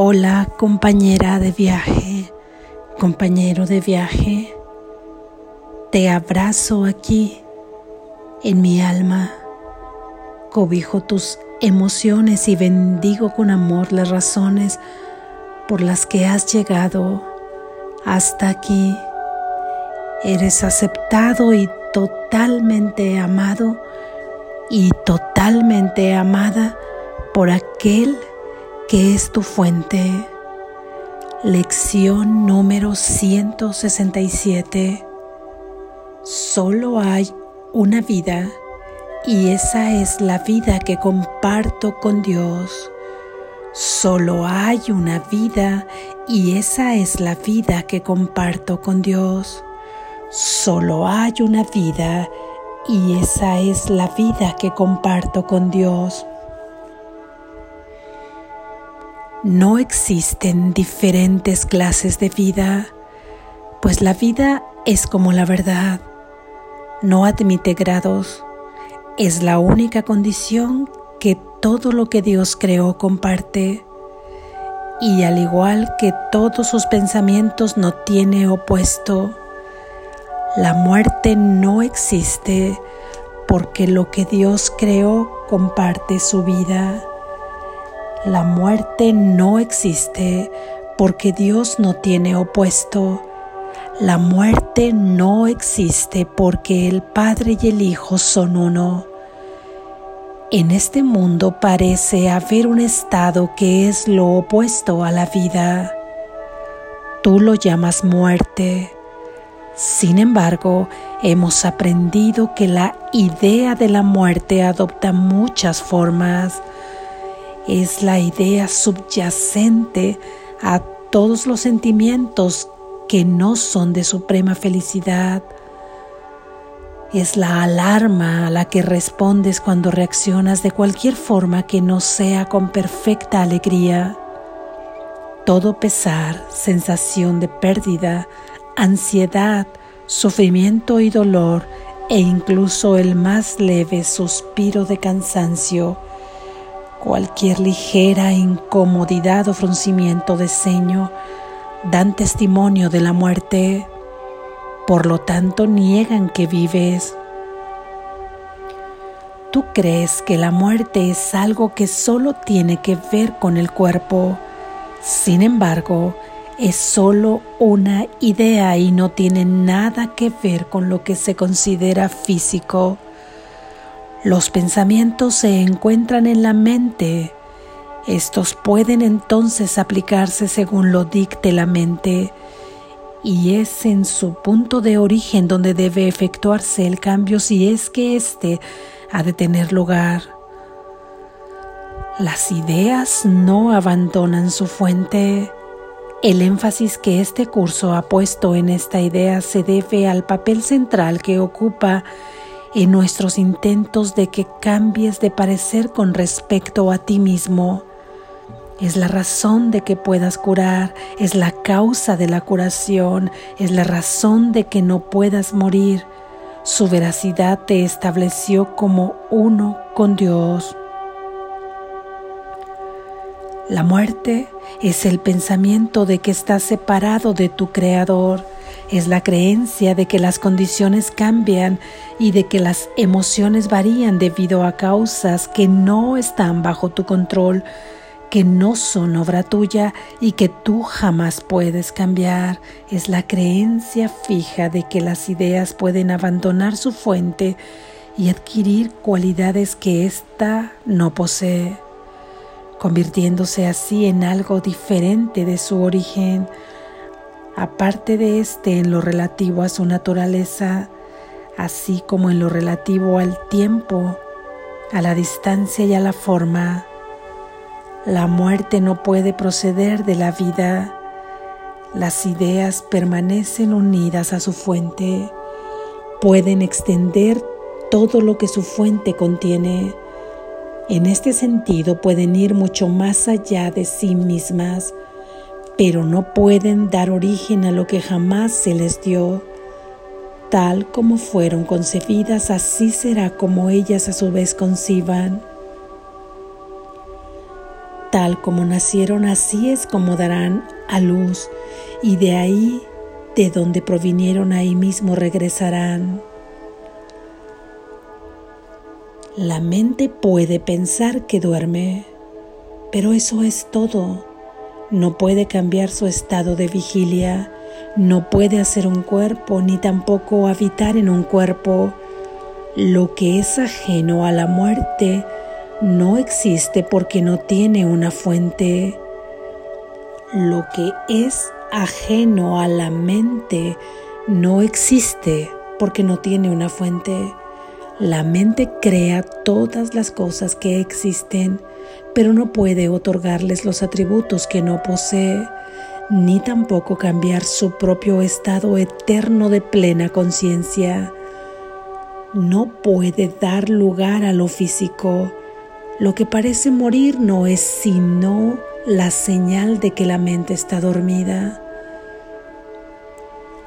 Hola compañera de viaje, compañero de viaje, te abrazo aquí en mi alma, cobijo tus emociones y bendigo con amor las razones por las que has llegado hasta aquí. Eres aceptado y totalmente amado y totalmente amada por aquel que es tu fuente. Lección número 167. Solo hay una vida y esa es la vida que comparto con Dios. Solo hay una vida y esa es la vida que comparto con Dios. Solo hay una vida y esa es la vida que comparto con Dios. No existen diferentes clases de vida, pues la vida es como la verdad, no admite grados, es la única condición que todo lo que Dios creó comparte, y al igual que todos sus pensamientos no tiene opuesto, la muerte no existe porque lo que Dios creó comparte su vida. La muerte no existe porque Dios no tiene opuesto. La muerte no existe porque el Padre y el Hijo son uno. En este mundo parece haber un estado que es lo opuesto a la vida. Tú lo llamas muerte. Sin embargo, hemos aprendido que la idea de la muerte adopta muchas formas es la idea subyacente a todos los sentimientos que no son de suprema felicidad. Es la alarma a la que respondes cuando reaccionas de cualquier forma que no sea con perfecta alegría. Todo pesar, sensación de pérdida, ansiedad, sufrimiento y dolor e incluso el más leve suspiro de cansancio Cualquier ligera incomodidad o fruncimiento de ceño dan testimonio de la muerte, por lo tanto niegan que vives. Tú crees que la muerte es algo que solo tiene que ver con el cuerpo, sin embargo, es solo una idea y no tiene nada que ver con lo que se considera físico. Los pensamientos se encuentran en la mente. Estos pueden entonces aplicarse según lo dicte la mente y es en su punto de origen donde debe efectuarse el cambio si es que éste ha de tener lugar. Las ideas no abandonan su fuente. El énfasis que este curso ha puesto en esta idea se debe al papel central que ocupa en nuestros intentos de que cambies de parecer con respecto a ti mismo. Es la razón de que puedas curar, es la causa de la curación, es la razón de que no puedas morir. Su veracidad te estableció como uno con Dios. La muerte es el pensamiento de que estás separado de tu Creador es la creencia de que las condiciones cambian y de que las emociones varían debido a causas que no están bajo tu control, que no son obra tuya y que tú jamás puedes cambiar. Es la creencia fija de que las ideas pueden abandonar su fuente y adquirir cualidades que ésta no posee, convirtiéndose así en algo diferente de su origen aparte de este en lo relativo a su naturaleza, así como en lo relativo al tiempo, a la distancia y a la forma. La muerte no puede proceder de la vida. Las ideas permanecen unidas a su fuente, pueden extender todo lo que su fuente contiene. En este sentido pueden ir mucho más allá de sí mismas pero no pueden dar origen a lo que jamás se les dio. Tal como fueron concebidas, así será como ellas a su vez conciban. tal como nacieron, así es como darán a luz, y de ahí, de donde provinieron, ahí mismo regresarán. La mente puede pensar que duerme, pero eso es todo. No puede cambiar su estado de vigilia, no puede hacer un cuerpo, ni tampoco habitar en un cuerpo. Lo que es ajeno a la muerte no existe porque no tiene una fuente. Lo que es ajeno a la mente no existe porque no tiene una fuente. La mente crea todas las cosas que existen, pero no puede otorgarles los atributos que no posee, ni tampoco cambiar su propio estado eterno de plena conciencia. No puede dar lugar a lo físico. Lo que parece morir no es sino la señal de que la mente está dormida.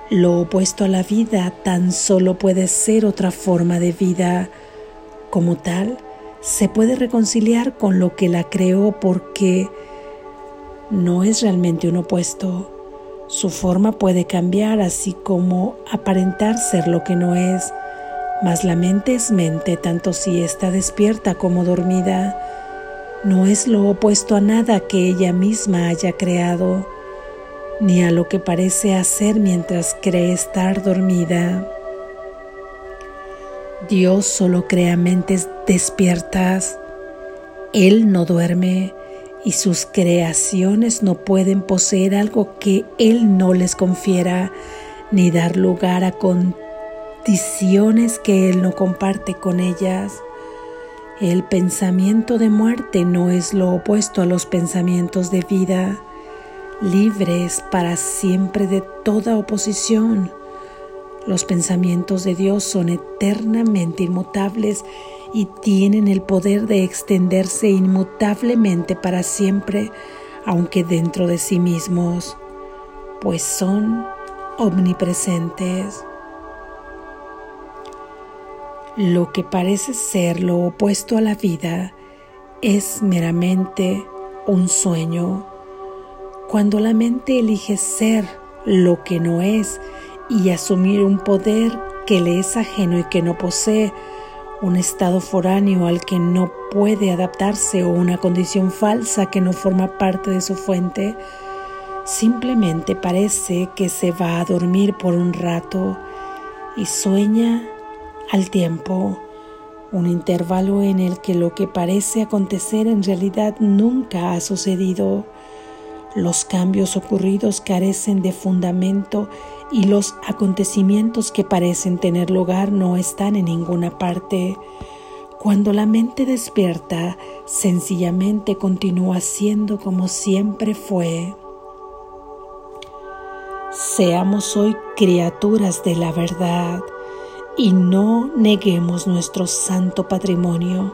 Lo opuesto a la vida tan solo puede ser otra forma de vida. Como tal, se puede reconciliar con lo que la creó porque no es realmente un opuesto. Su forma puede cambiar así como aparentar ser lo que no es, mas la mente es mente tanto si está despierta como dormida. No es lo opuesto a nada que ella misma haya creado ni a lo que parece hacer mientras cree estar dormida. Dios solo crea mentes despiertas. Él no duerme y sus creaciones no pueden poseer algo que Él no les confiera ni dar lugar a condiciones que Él no comparte con ellas. El pensamiento de muerte no es lo opuesto a los pensamientos de vida libres para siempre de toda oposición. Los pensamientos de Dios son eternamente inmutables y tienen el poder de extenderse inmutablemente para siempre, aunque dentro de sí mismos, pues son omnipresentes. Lo que parece ser lo opuesto a la vida es meramente un sueño cuando la mente elige ser lo que no es y asumir un poder que le es ajeno y que no posee, un estado foráneo al que no puede adaptarse o una condición falsa que no forma parte de su fuente, simplemente parece que se va a dormir por un rato y sueña al tiempo, un intervalo en el que lo que parece acontecer en realidad nunca ha sucedido. Los cambios ocurridos carecen de fundamento y los acontecimientos que parecen tener lugar no están en ninguna parte. Cuando la mente despierta, sencillamente continúa siendo como siempre fue. Seamos hoy criaturas de la verdad y no neguemos nuestro santo patrimonio.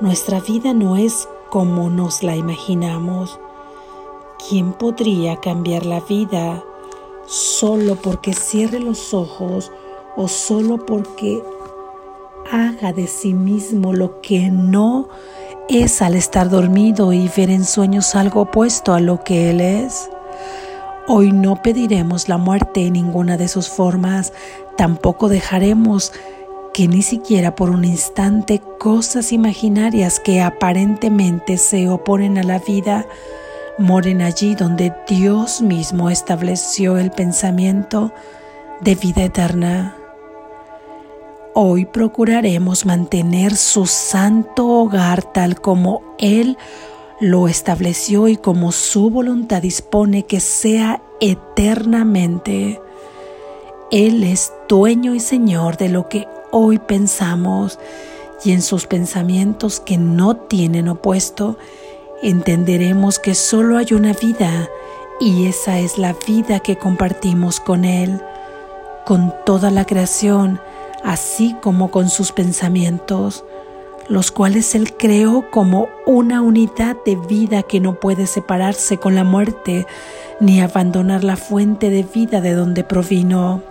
Nuestra vida no es como nos la imaginamos. ¿Quién podría cambiar la vida solo porque cierre los ojos o solo porque haga de sí mismo lo que no es al estar dormido y ver en sueños algo opuesto a lo que Él es? Hoy no pediremos la muerte en ninguna de sus formas, tampoco dejaremos que ni siquiera por un instante cosas imaginarias que aparentemente se oponen a la vida moren allí donde Dios mismo estableció el pensamiento de vida eterna. Hoy procuraremos mantener su santo hogar tal como Él lo estableció y como su voluntad dispone que sea eternamente. Él es dueño y señor de lo que hoy pensamos y en sus pensamientos que no tienen opuesto, entenderemos que solo hay una vida y esa es la vida que compartimos con Él, con toda la creación, así como con sus pensamientos, los cuales Él creó como una unidad de vida que no puede separarse con la muerte ni abandonar la fuente de vida de donde provino.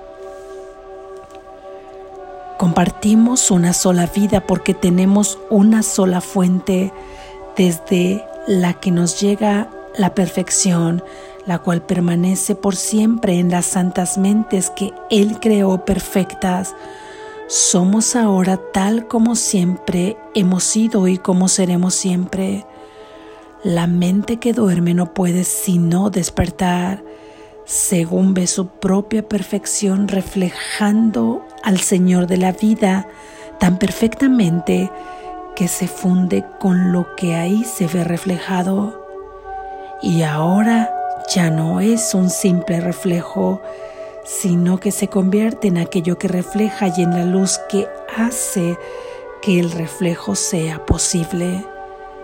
Compartimos una sola vida porque tenemos una sola fuente desde la que nos llega la perfección, la cual permanece por siempre en las santas mentes que Él creó perfectas. Somos ahora tal como siempre hemos sido y como seremos siempre. La mente que duerme no puede sino despertar, según ve su propia perfección reflejando al Señor de la vida tan perfectamente que se funde con lo que ahí se ve reflejado. Y ahora ya no es un simple reflejo, sino que se convierte en aquello que refleja y en la luz que hace que el reflejo sea posible.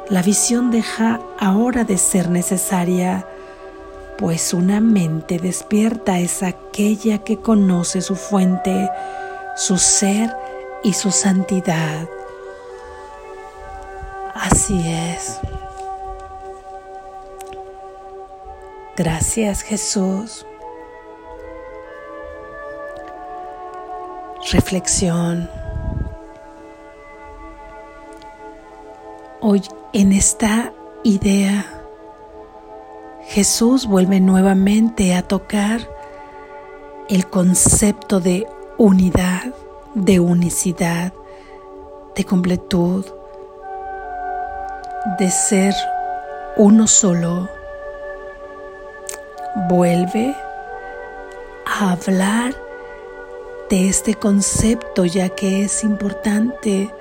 La visión deja ahora de ser necesaria, pues una mente despierta es aquella que conoce su fuente, su ser y su santidad. Así es. Gracias Jesús. Reflexión. Hoy en esta idea, Jesús vuelve nuevamente a tocar el concepto de unidad, de unicidad, de completud, de ser uno solo vuelve a hablar de este concepto ya que es importante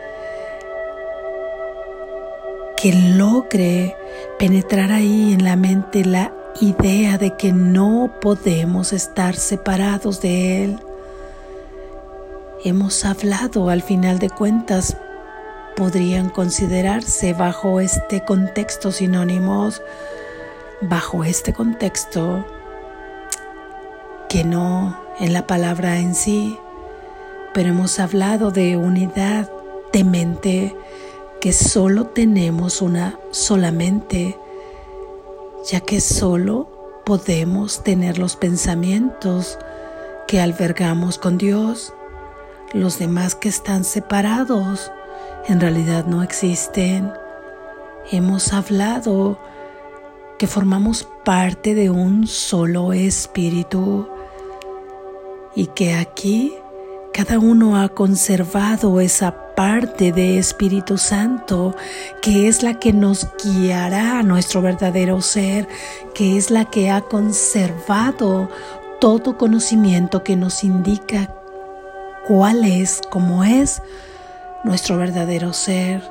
que logre penetrar ahí en la mente la idea de que no podemos estar separados de Él. Hemos hablado al final de cuentas, podrían considerarse bajo este contexto sinónimos bajo este contexto que no en la palabra en sí, pero hemos hablado de unidad de mente, que solo tenemos una solamente, ya que solo podemos tener los pensamientos que albergamos con Dios. Los demás que están separados en realidad no existen. Hemos hablado que formamos parte de un solo espíritu y que aquí cada uno ha conservado esa parte de Espíritu Santo que es la que nos guiará a nuestro verdadero ser, que es la que ha conservado todo conocimiento que nos indica cuál es, cómo es nuestro verdadero ser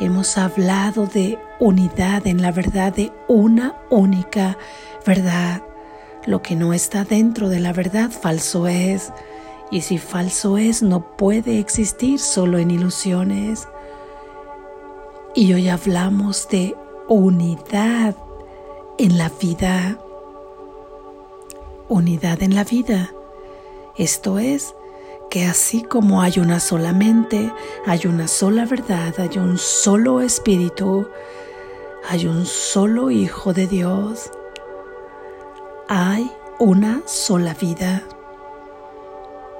hemos hablado de unidad en la verdad de una única verdad. Lo que no está dentro de la verdad falso es, y si falso es no puede existir solo en ilusiones. Y hoy hablamos de unidad en la vida. Unidad en la vida. Esto es, que así como hay una sola mente, hay una sola verdad, hay un solo espíritu, hay un solo Hijo de Dios, hay una sola vida.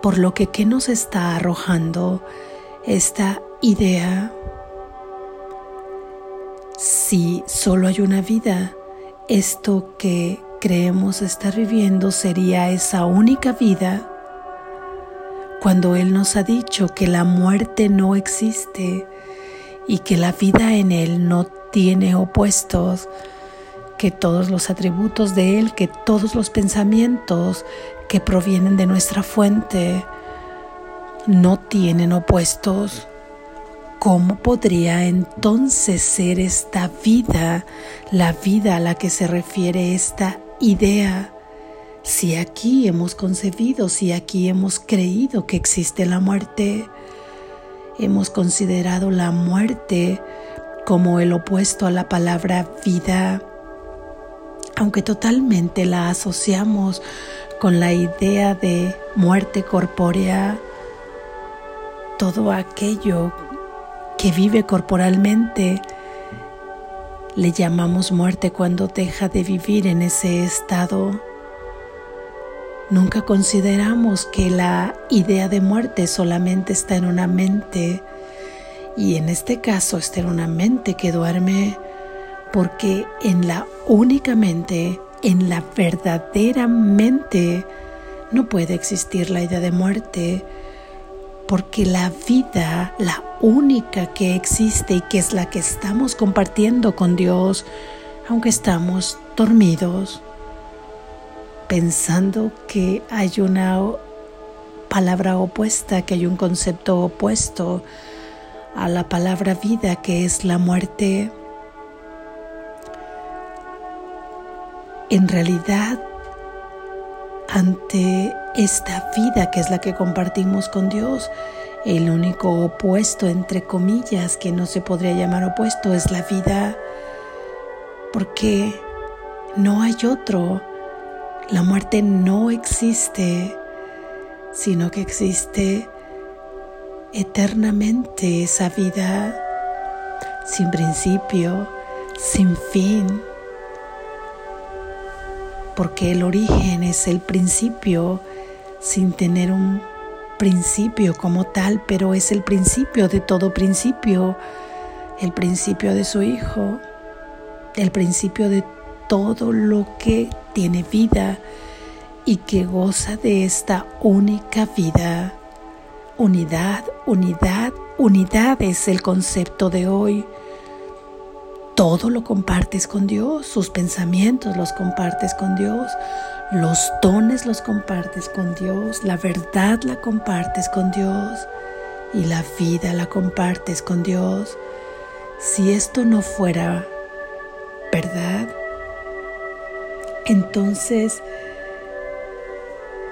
Por lo que, ¿qué nos está arrojando esta idea? Si solo hay una vida, esto que creemos estar viviendo sería esa única vida cuando Él nos ha dicho que la muerte no existe y que la vida en Él no tiene opuestos, que todos los atributos de Él, que todos los pensamientos que provienen de nuestra fuente no tienen opuestos. ¿Cómo podría entonces ser esta vida la vida a la que se refiere esta idea? Si aquí hemos concebido, si aquí hemos creído que existe la muerte, hemos considerado la muerte como el opuesto a la palabra vida, aunque totalmente la asociamos con la idea de muerte corpórea, todo aquello que vive corporalmente, le llamamos muerte cuando deja de vivir en ese estado Nunca consideramos que la idea de muerte solamente está en una mente Y en este caso, esta era una mente que duerme porque en la única mente, en la verdadera mente, no puede existir la idea de muerte, porque la vida, la única que existe y que es la que estamos compartiendo con Dios, aunque estamos dormidos, pensando que hay una palabra opuesta, que hay un concepto opuesto a la palabra vida, que es la muerte, en realidad ante esta vida que es la que compartimos con Dios, el único opuesto, entre comillas, que no se podría llamar opuesto, es la vida, porque no hay otro. La muerte no existe, sino que existe eternamente esa vida sin principio, sin fin. Porque el origen es el principio sin tener un principio como tal, pero es el principio de todo principio, el principio de su Hijo, el principio de todo lo que tiene vida y que goza de esta única vida. Unidad, unidad, unidad es el concepto de hoy todo lo compartes con Dios, sus pensamientos los compartes con Dios, los dones los compartes con Dios, la verdad la compartes con Dios y la vida la compartes con Dios. Si esto no fuera verdad, entonces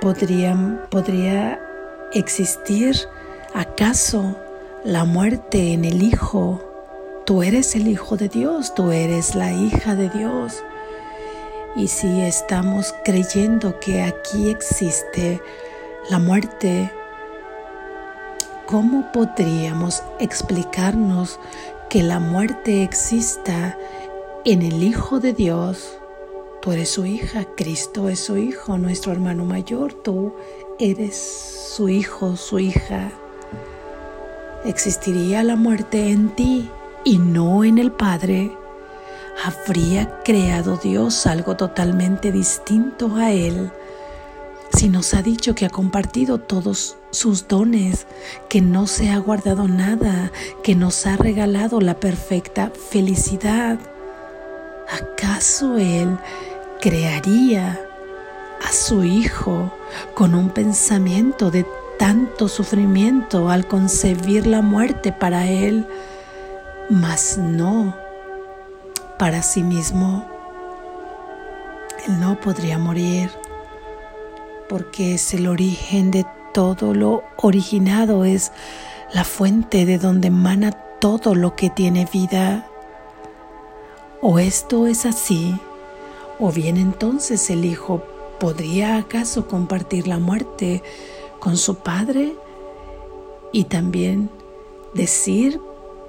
podría existir acaso la muerte en el Hijo Tú eres el Hijo de Dios, tú eres la hija de Dios. Y si estamos creyendo que aquí existe la muerte, ¿cómo podríamos explicarnos que la muerte exista en el Hijo de Dios? Tú eres su hija, Cristo es su hijo, nuestro hermano mayor, tú eres su hijo, su hija. ¿Existiría la muerte en ti? y no en el Padre, habría creado Dios algo totalmente distinto a Él. Si nos ha dicho que ha compartido todos sus dones, que no se ha guardado nada, que nos ha regalado la perfecta felicidad, ¿acaso Él crearía a su Hijo con un pensamiento de tanto sufrimiento al concebir la muerte para Él? mas no para sí mismo. Él no podría morir porque es el origen de todo lo originado, es la fuente de donde emana todo lo que tiene vida. O esto es así, o bien entonces el Hijo podría acaso compartir la muerte con su Padre y también decir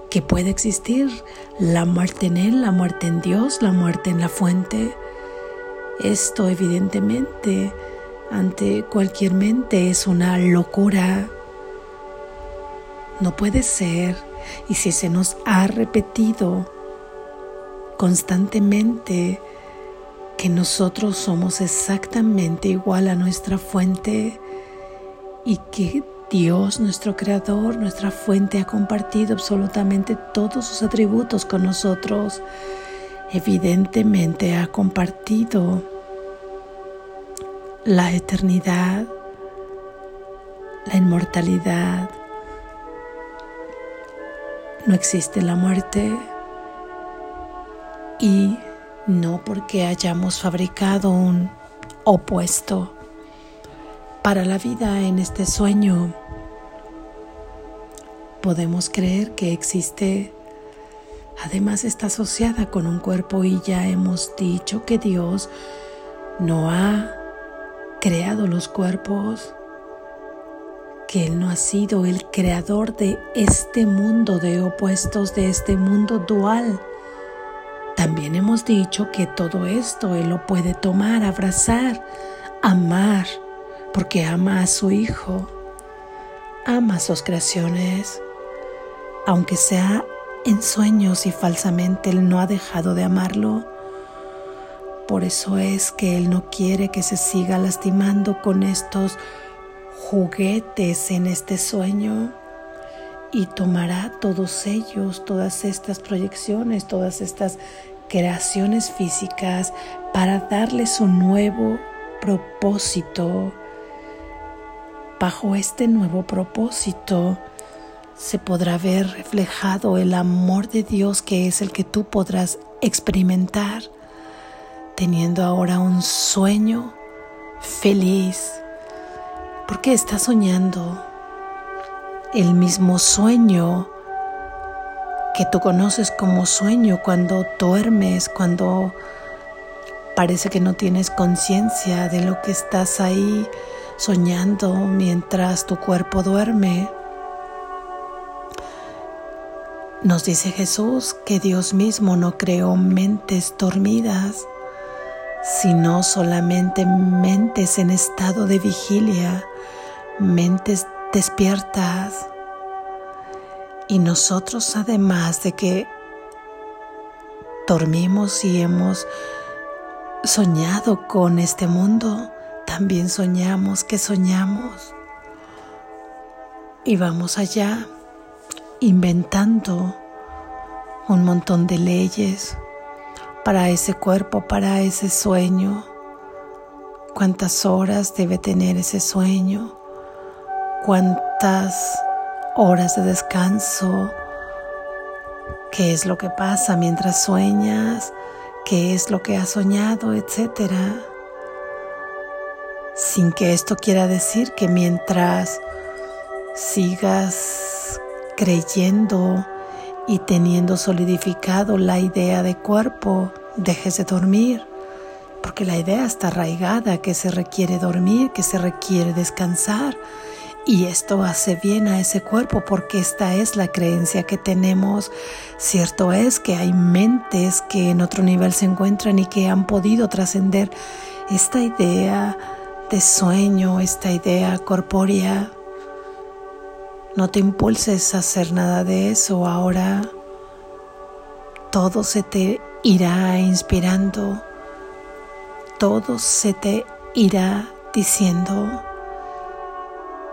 que puede existir la muerte en Él, la muerte en Dios, la muerte en la fuente. Esto evidentemente ante cualquier mente es una locura. No puede ser. Y si se nos ha repetido constantemente que nosotros somos exactamente igual a nuestra fuente y que Dios, nuestro Creador, nuestra fuente, ha compartido absolutamente todos sus atributos con nosotros. Evidentemente ha compartido la eternidad, la inmortalidad. No existe la muerte y no porque hayamos fabricado un opuesto para la vida en este sueño. Podemos creer que existe, además está asociada con un cuerpo y ya hemos dicho que Dios no ha creado los cuerpos, que Él no ha sido el creador de este mundo de opuestos, de este mundo dual. También hemos dicho que todo esto Él lo puede tomar, abrazar, amar porque ama a su Hijo, ama sus creaciones, aunque sea en sueños y falsamente, Él no ha dejado de amarlo. Por eso es que Él no quiere que se siga lastimando con estos juguetes en este sueño y tomará todos ellos, todas estas proyecciones, todas estas creaciones físicas para darles un nuevo propósito. Bajo este nuevo propósito se podrá ver reflejado el amor de Dios que es el que tú podrás experimentar, teniendo ahora un sueño feliz, porque estás soñando el mismo sueño que tú conoces como sueño cuando duermes, cuando parece que no tienes conciencia de lo que estás ahí soñando mientras tu cuerpo duerme. Nos dice Jesús que Dios mismo no creó mentes dormidas, sino solamente mentes en estado de vigilia, mentes despiertas. Y nosotros además de que dormimos y hemos soñado con este mundo, también soñamos que soñamos. Y vamos allá inventando un montón de leyes para ese cuerpo, para ese sueño. ¿Cuántas horas debe tener ese sueño? Cuántas horas de descanso, qué es lo que pasa mientras sueñas, qué es lo que has soñado, etcétera. Sin que esto quiera decir que mientras sigas creyendo y teniendo solidificado la idea de cuerpo, dejes de dormir, porque la idea está arraigada que se requiere dormir, que se requiere descansar y esto hace bien a ese cuerpo porque esta es la creencia que tenemos. Cierto es que hay mentes que en otro nivel se encuentran y que han podido trascender esta idea de sueño, esta idea corpórea. No te impulses a hacer nada de eso ahora. Todo se te irá inspirando. Todo se te irá diciendo.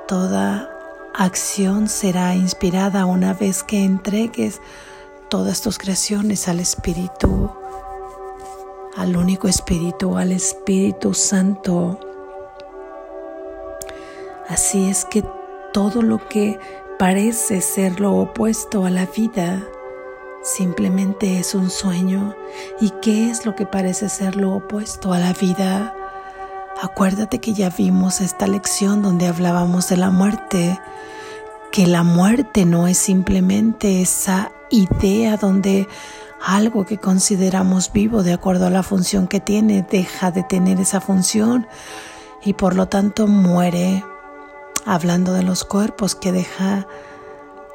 Toda acción será inspirada una vez que entregues todas tus creaciones al Espíritu, al único Espíritu, al Espíritu Santo. Así es que todo lo que parece ser lo opuesto a la vida simplemente es un sueño. ¿Y qué es lo que parece ser lo opuesto a la vida? Acuérdate que ya vimos esta lección donde hablábamos de la muerte, que la muerte no es simplemente esa idea donde algo que consideramos vivo de acuerdo a la función que tiene deja de tener esa función y por lo tanto muere, hablando de los cuerpos que deja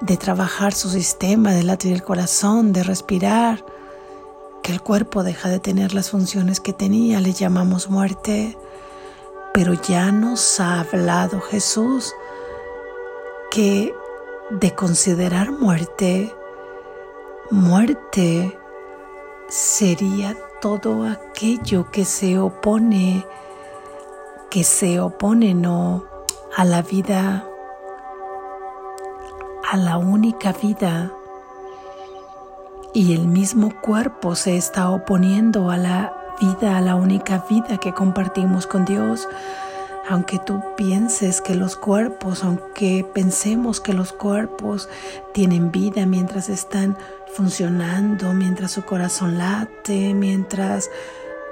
de trabajar su sistema, de latir el corazón, de respirar, que el cuerpo deja de tener las funciones que tenía, le llamamos muerte. Pero ya nos ha hablado Jesús que de considerar muerte, muerte sería todo aquello que se opone, que se opone no a la vida, a la única vida. Y el mismo cuerpo se está oponiendo a la vida, la única vida que compartimos con Dios. Aunque tú pienses que los cuerpos, aunque pensemos que los cuerpos tienen vida mientras están funcionando, mientras su corazón late, mientras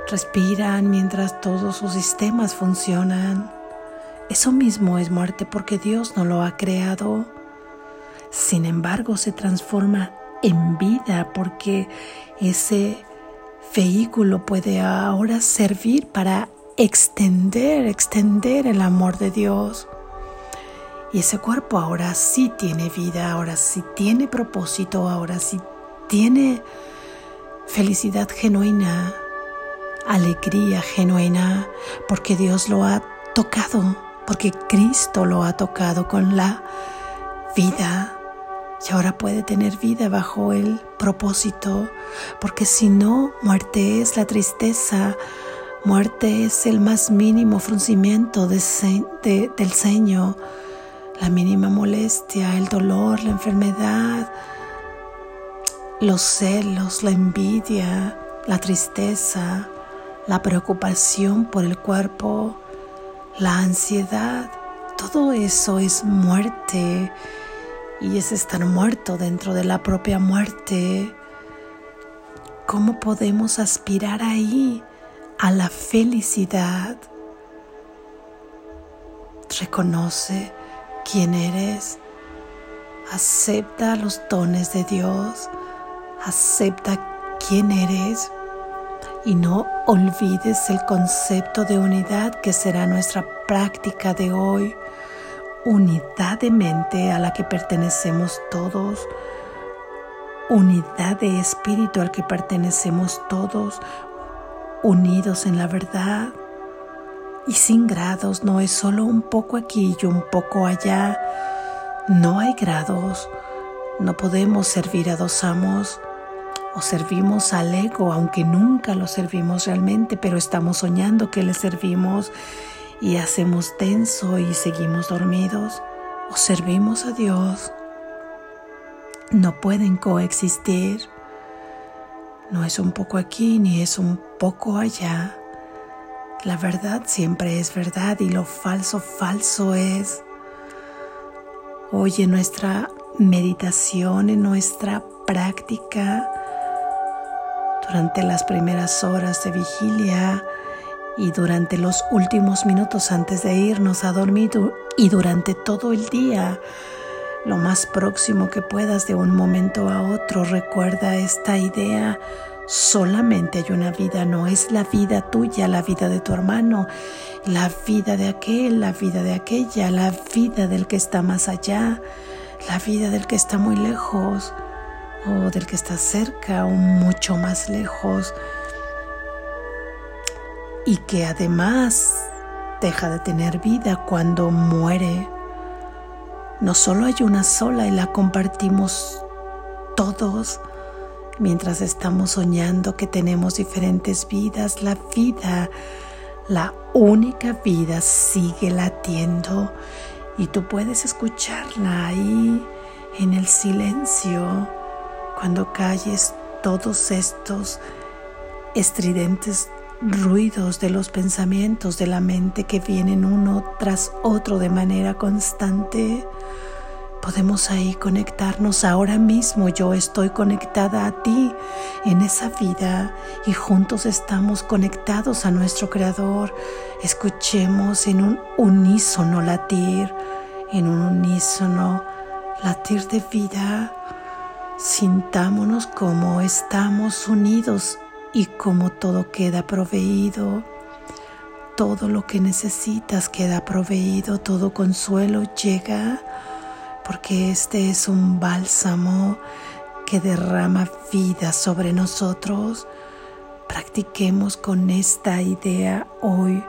respiran, mientras todos sus sistemas funcionan, eso mismo es muerte porque Dios no lo ha creado. Sin embargo, se transforma en vida porque ese vehículo puede ahora servir para extender, extender el amor de Dios. Y ese cuerpo ahora sí tiene vida, ahora sí tiene propósito, ahora sí tiene felicidad genuina, alegría genuina, porque Dios lo ha tocado, porque Cristo lo ha tocado con la vida y ahora puede tener vida bajo el propósito, porque si no, muerte es la tristeza, muerte es el más mínimo fruncimiento del ceño, la mínima molestia, el dolor, la enfermedad, los celos, la envidia, la tristeza, la preocupación por el cuerpo, la ansiedad, todo eso es muerte y es estar muerto dentro de la propia muerte. ¿Cómo podemos aspirar ahí a la felicidad? Reconoce quién eres, acepta los dones de Dios, acepta quién eres y no olvides el concepto de unidad que será nuestra práctica de hoy unidad de mente a la que pertenecemos todos, unidad de espíritu al que pertenecemos todos, unidos en la verdad. Y sin grados, no es solo un poco aquí y un poco allá, no hay grados, no podemos servir a dos amos. O servimos al ego, aunque nunca lo servimos realmente, pero estamos soñando que le servimos y hacemos tenso y seguimos dormidos o servimos a Dios, no pueden coexistir. No es un poco aquí ni es un poco allá. La verdad siempre es verdad y lo falso falso es. Hoy en nuestra meditación, en nuestra práctica, durante las primeras horas de vigilia, y durante los últimos minutos antes de irnos a dormir y durante todo el día, lo más próximo que puedas de un momento a otro, recuerda esta idea. Solamente hay una vida, no es la vida tuya, la vida de tu hermano, la vida de aquel, la vida de aquella, la vida del que está más allá, la vida del que está muy lejos o del que está cerca o mucho más lejos y que además deja de tener vida cuando muere. No solo hay una sola y la compartimos todos mientras estamos soñando que tenemos diferentes vidas. La vida, la única vida sigue latiendo y tú puedes escucharla ahí en el silencio cuando calles todos estos estridentes ruidos de los pensamientos de la mente que vienen uno tras otro de manera constante. Podemos ahí conectarnos ahora mismo. Yo estoy conectada a ti en esa vida y juntos estamos conectados a nuestro Creador. Escuchemos en un unísono latir, en un unísono latir de vida. Sintámonos como estamos unidos y como todo queda proveído, todo lo que necesitas queda proveído, todo consuelo llega, porque este es un bálsamo que derrama vida sobre nosotros. Practiquemos con esta idea hoy.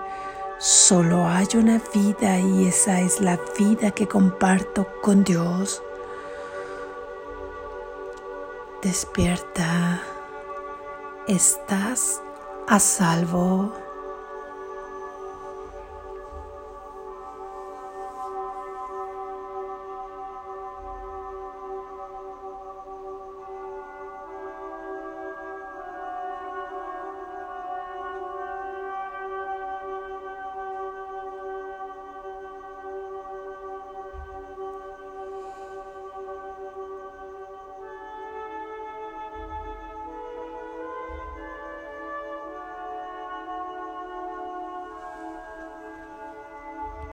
Solo hay una vida y esa es la vida que comparto con Dios. Despierta estás a salvo.